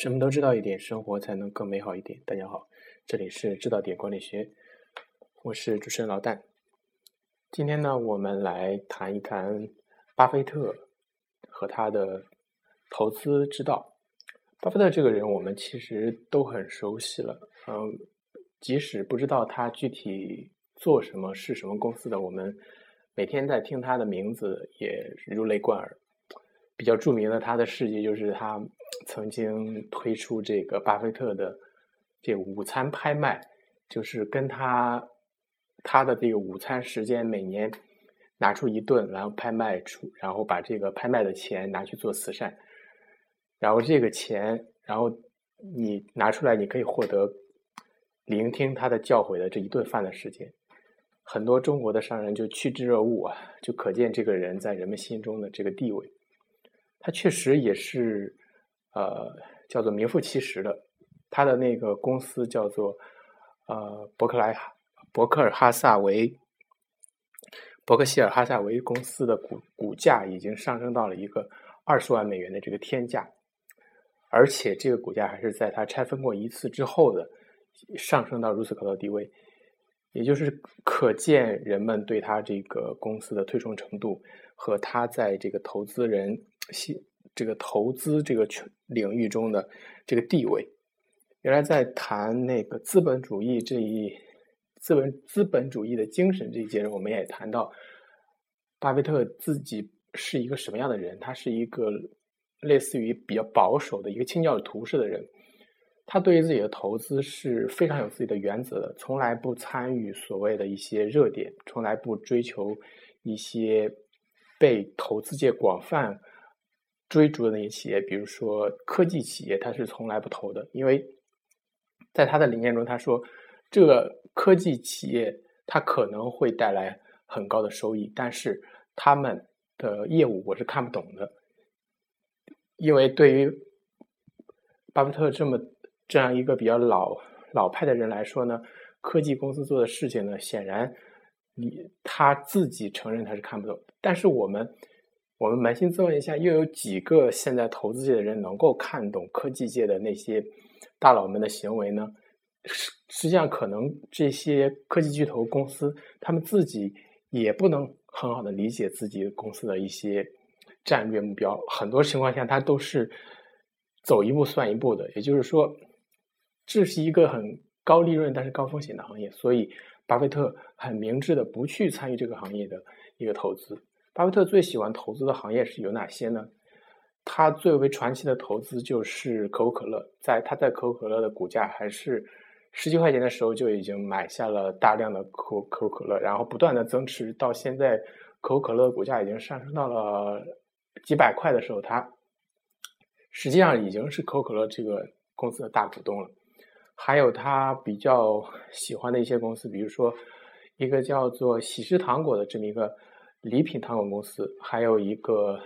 什么都知道一点，生活才能更美好一点。大家好，这里是知道点管理学，我是主持人老旦。今天呢，我们来谈一谈巴菲特和他的投资之道。巴菲特这个人，我们其实都很熟悉了。嗯，即使不知道他具体做什么、是什么公司的，我们每天在听他的名字也如雷贯耳。比较著名的他的事迹就是他曾经推出这个巴菲特的这午餐拍卖，就是跟他他的这个午餐时间每年拿出一顿，然后拍卖出，然后把这个拍卖的钱拿去做慈善，然后这个钱，然后你拿出来，你可以获得聆听他的教诲的这一顿饭的时间。很多中国的商人就趋之若鹜啊，就可见这个人在人们心中的这个地位。他确实也是，呃，叫做名副其实的。他的那个公司叫做呃伯克莱伯克尔哈萨维伯克希尔哈萨维公司的股股价已经上升到了一个二十万美元的这个天价，而且这个股价还是在他拆分过一次之后的上升到如此高的地位，也就是可见人们对他这个公司的推崇程度和他在这个投资人。系这个投资这个领域中的这个地位，原来在谈那个资本主义这一资本资本主义的精神这一节，我们也谈到，巴菲特自己是一个什么样的人？他是一个类似于比较保守的一个清教徒式的人，他对于自己的投资是非常有自己的原则的，从来不参与所谓的一些热点，从来不追求一些被投资界广泛。追逐的那些企业，比如说科技企业，他是从来不投的，因为在他的理念中，他说这个科技企业它可能会带来很高的收益，但是他们的业务我是看不懂的，因为对于巴菲特这么这样一个比较老老派的人来说呢，科技公司做的事情呢，显然你他自己承认他是看不懂，但是我们。我们扪心自问一下，又有几个现在投资界的人能够看懂科技界的那些大佬们的行为呢？实实际上，可能这些科技巨头公司他们自己也不能很好的理解自己公司的一些战略目标。很多情况下，它都是走一步算一步的。也就是说，这是一个很高利润但是高风险的行业，所以巴菲特很明智的不去参与这个行业的一个投资。巴菲特最喜欢投资的行业是有哪些呢？他最为传奇的投资就是可口可乐。在他在可口可乐的股价还是十几块钱的时候，就已经买下了大量的可口可口可乐，然后不断的增持，到现在可口可乐股价已经上升到了几百块的时候，他实际上已经是可口可乐这个公司的大股东了。还有他比较喜欢的一些公司，比如说一个叫做喜事糖果的这么一个。礼品糖果公司还有一个，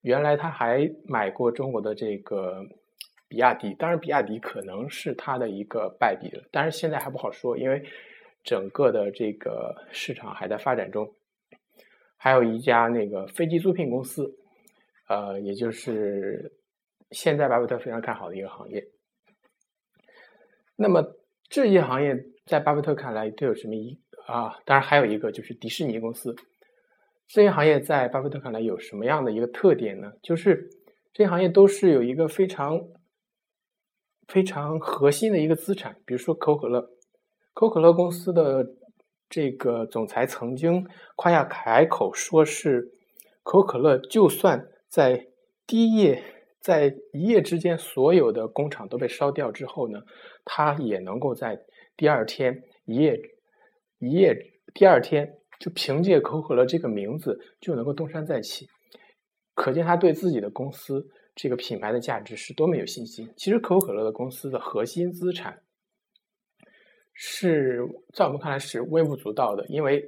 原来他还买过中国的这个比亚迪，当然比亚迪可能是他的一个败笔了，但是现在还不好说，因为整个的这个市场还在发展中。还有一家那个飞机租赁公司，呃，也就是现在巴菲特非常看好的一个行业。那么这些行业在巴菲特看来都有什么意？啊，当然还有一个就是迪士尼公司，这些行业在巴菲特看来有什么样的一个特点呢？就是这些行业都是有一个非常非常核心的一个资产，比如说可口可乐，可口可乐公司的这个总裁曾经夸下海口，说是可口可乐就算在第一夜在一夜之间所有的工厂都被烧掉之后呢，它也能够在第二天一夜。一夜，第二天就凭借可口可乐这个名字就能够东山再起，可见他对自己的公司这个品牌的价值是多么有信心。其实可口可乐的公司的核心资产是在我们看来是微不足道的，因为，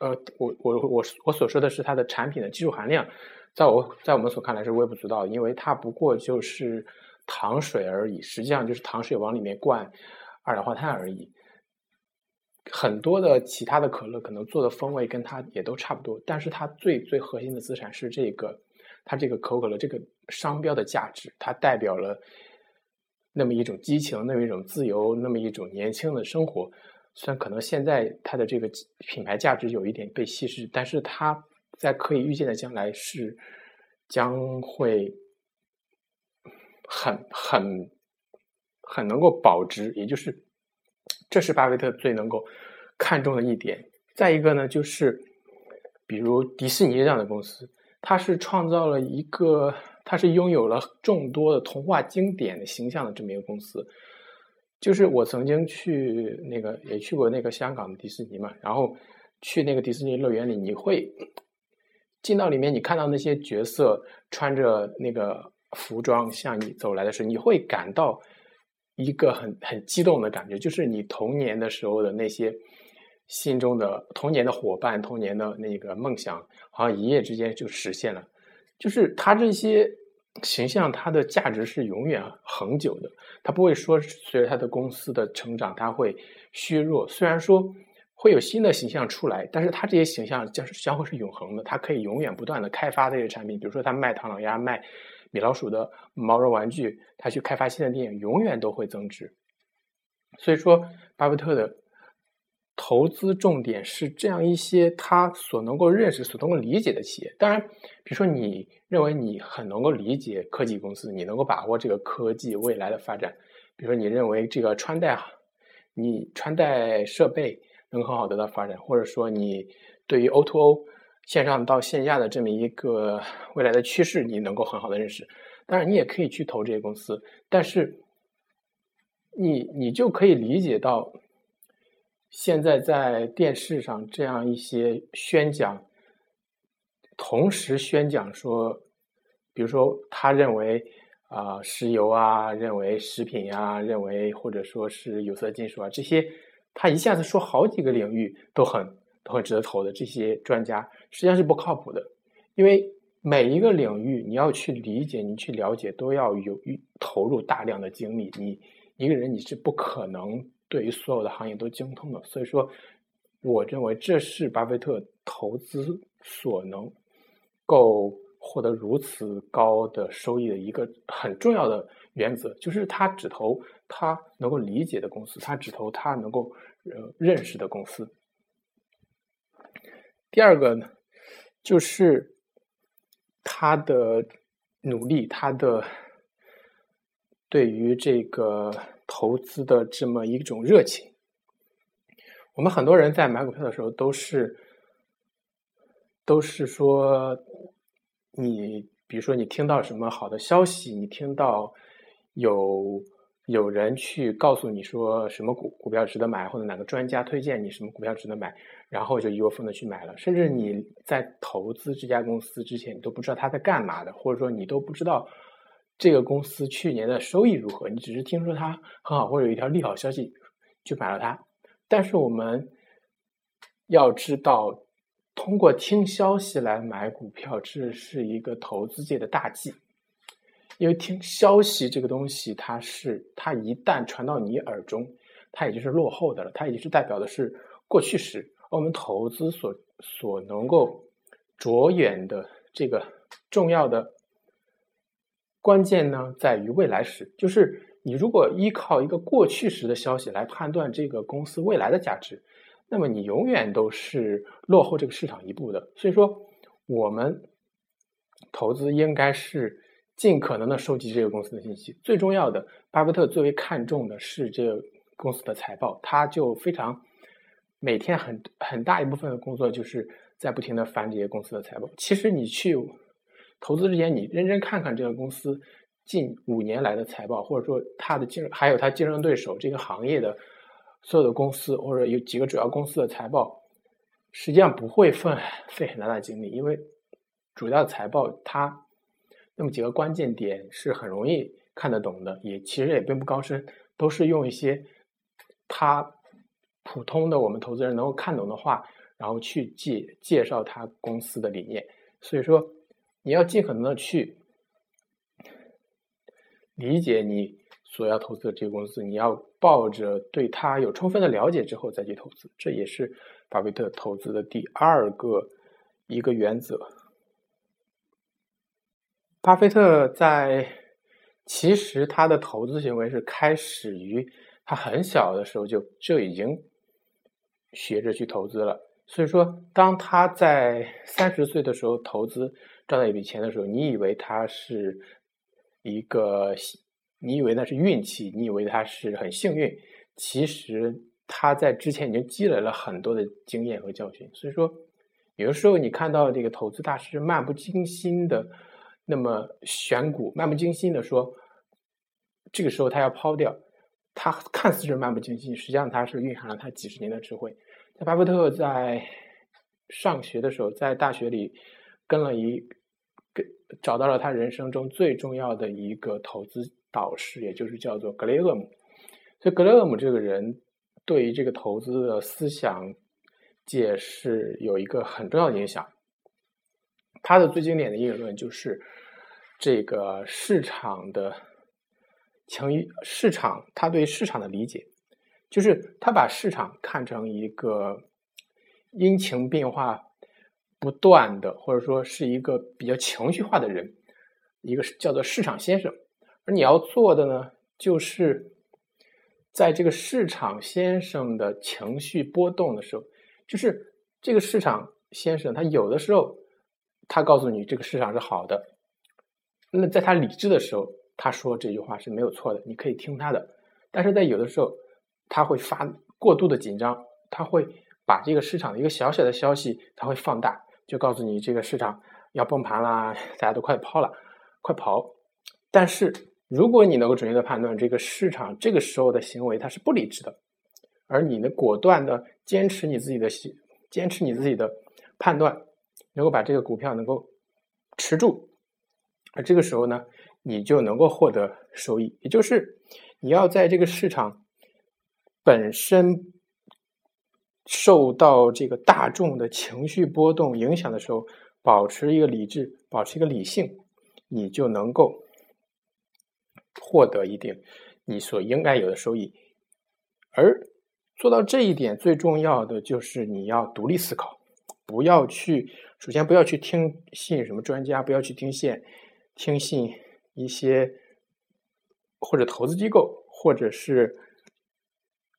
呃，我我我我所说的是它的产品的技术含量，在我在我们所看来是微不足道，因为它不过就是糖水而已，实际上就是糖水往里面灌二氧化碳而已。很多的其他的可乐可能做的风味跟它也都差不多，但是它最最核心的资产是这个，它这个可口可乐这个商标的价值，它代表了那么一种激情，那么一种自由，那么一种年轻的生活。虽然可能现在它的这个品牌价值有一点被稀释，但是它在可以预见的将来是将会很很很能够保值，也就是这是巴菲特最能够看重的一点。再一个呢，就是比如迪士尼这样的公司，它是创造了一个，它是拥有了众多的童话经典的形象的这么一个公司。就是我曾经去那个也去过那个香港的迪士尼嘛，然后去那个迪士尼乐园里，你会进到里面，你看到那些角色穿着那个服装向你走来的时候，你会感到一个很很激动的感觉，就是你童年的时候的那些心中的童年的伙伴、童年的那个梦想，好像一夜之间就实现了，就是他这些。形象它的价值是永远恒久的，它不会说随着他的公司的成长它会削弱。虽然说会有新的形象出来，但是他这些形象将是将会是永恒的，它可以永远不断的开发这些产品。比如说，他卖唐老鸭、卖米老鼠的毛绒玩具，他去开发新的电影，永远都会增值。所以说，巴菲特的。投资重点是这样一些他所能够认识、所能够理解的企业。当然，比如说你认为你很能够理解科技公司，你能够把握这个科技未来的发展。比如说你认为这个穿戴，你穿戴设备能很好得到发展，或者说你对于 O to O 线上到线下的这么一个未来的趋势，你能够很好的认识。当然，你也可以去投这些公司，但是你你就可以理解到。现在在电视上这样一些宣讲，同时宣讲说，比如说他认为啊石油啊，认为食品呀，认为或者说是有色金属啊这些，他一下子说好几个领域都很都很值得投的这些专家，实际上是不靠谱的，因为每一个领域你要去理解，你去了解，都要有投入大量的精力，你一个人你是不可能。对于所有的行业都精通的，所以说，我认为这是巴菲特投资所能够获得如此高的收益的一个很重要的原则，就是他只投他能够理解的公司，他只投他能够呃认识的公司。第二个呢，就是他的努力，他的对于这个。投资的这么一种热情，我们很多人在买股票的时候都是，都是说，你比如说你听到什么好的消息，你听到有有人去告诉你说什么股股票值得买，或者哪个专家推荐你什么股票值得买，然后就一窝蜂的去买了，甚至你在投资这家公司之前，你都不知道他在干嘛的，或者说你都不知道。这个公司去年的收益如何？你只是听说它很好，或者有一条利好消息就买了它。但是我们要知道，通过听消息来买股票，这是一个投资界的大忌。因为听消息这个东西，它是它一旦传到你耳中，它已经是落后的了，它已经是代表的是过去时。而我们投资所所能够着眼的这个重要的。关键呢在于未来时，就是你如果依靠一个过去时的消息来判断这个公司未来的价值，那么你永远都是落后这个市场一步的。所以说，我们投资应该是尽可能的收集这个公司的信息。最重要的，巴菲特最为看重的是这个公司的财报，他就非常每天很很大一部分的工作就是在不停的翻这些公司的财报。其实你去。投资之前，你认真看看这个公司近五年来的财报，或者说它的竞，还有它竞争对手这个行业的所有的公司，或者有几个主要公司的财报，实际上不会费费很大的精力，因为主要财报它那么几个关键点是很容易看得懂的，也其实也并不高深，都是用一些他普通的我们投资人能够看懂的话，然后去介介绍他公司的理念，所以说。你要尽可能的去理解你所要投资的这个公司，你要抱着对它有充分的了解之后再去投资，这也是巴菲特投资的第二个一个原则。巴菲特在其实他的投资行为是开始于他很小的时候就就已经学着去投资了。所以说，当他在三十岁的时候投资赚到一笔钱的时候，你以为他是一个，你以为那是运气，你以为他是很幸运，其实他在之前已经积累了很多的经验和教训。所以说，有的时候你看到这个投资大师漫不经心的那么选股，漫不经心的说，这个时候他要抛掉，他看似是漫不经心，实际上他是蕴含了他几十年的智慧。在巴菲特在上学的时候，在大学里跟了一跟找到了他人生中最重要的一个投资导师，也就是叫做格雷厄姆。所以格雷厄姆这个人对于这个投资的思想界是有一个很重要的影响。他的最经典的议论就是这个市场的强于市场，他对市场的理解。就是他把市场看成一个阴晴变化不断的，或者说是一个比较情绪化的人，一个叫做市场先生。而你要做的呢，就是在这个市场先生的情绪波动的时候，就是这个市场先生他有的时候他告诉你这个市场是好的，那在他理智的时候，他说这句话是没有错的，你可以听他的。但是在有的时候，他会发过度的紧张，他会把这个市场的一个小小的消息，他会放大，就告诉你这个市场要崩盘啦，大家都快抛了，快跑。但是如果你能够准确的判断这个市场这个时候的行为，它是不理智的，而你呢果断的坚持你自己的坚持你自己的判断，能够把这个股票能够持住，而这个时候呢，你就能够获得收益。也就是你要在这个市场。本身受到这个大众的情绪波动影响的时候，保持一个理智，保持一个理性，你就能够获得一定你所应该有的收益。而做到这一点，最重要的就是你要独立思考，不要去首先不要去听信什么专家，不要去听信听信一些或者投资机构，或者是。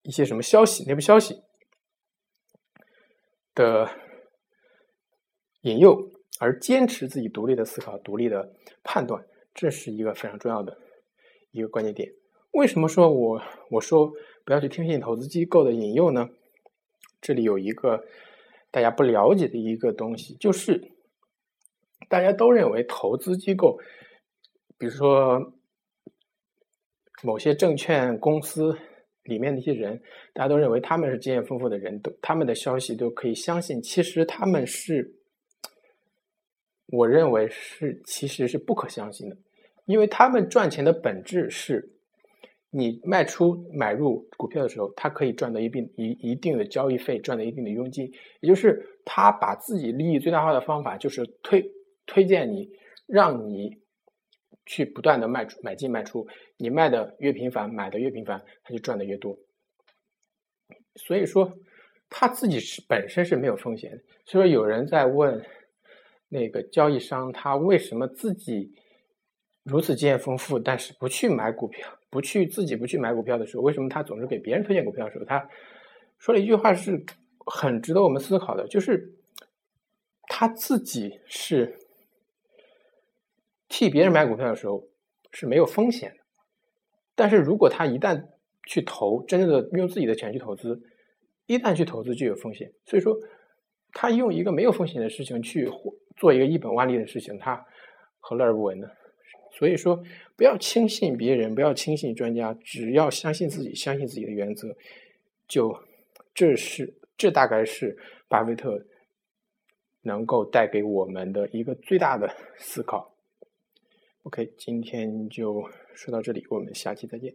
一些什么消息、内部消息的引诱，而坚持自己独立的思考、独立的判断，这是一个非常重要的一个关键点。为什么说我我说不要去听信投资机构的引诱呢？这里有一个大家不了解的一个东西，就是大家都认为投资机构，比如说某些证券公司。里面的一些人，大家都认为他们是经验丰富的人，都他们的消息都可以相信。其实他们是，我认为是其实是不可相信的，因为他们赚钱的本质是，你卖出买入股票的时候，他可以赚到一定一一定的交易费，赚到一定的佣金，也就是他把自己利益最大化的方法就是推推荐你，让你。去不断的卖出买进卖出，你卖的越频繁，买的越频繁，他就赚的越多。所以说他自己是本身是没有风险的。所以说有人在问那个交易商，他为什么自己如此经验丰富，但是不去买股票，不去自己不去买股票的时候，为什么他总是给别人推荐股票的时候，他说了一句话是很值得我们思考的，就是他自己是。替别人买股票的时候是没有风险的，但是如果他一旦去投，真正的用自己的钱去投资，一旦去投资就有风险。所以说，他用一个没有风险的事情去做一个一本万利的事情，他何乐而不为呢？所以说，不要轻信别人，不要轻信专家，只要相信自己，相信自己的原则，就这是这大概是巴菲特能够带给我们的一个最大的思考。OK，今天就说到这里，我们下期再见。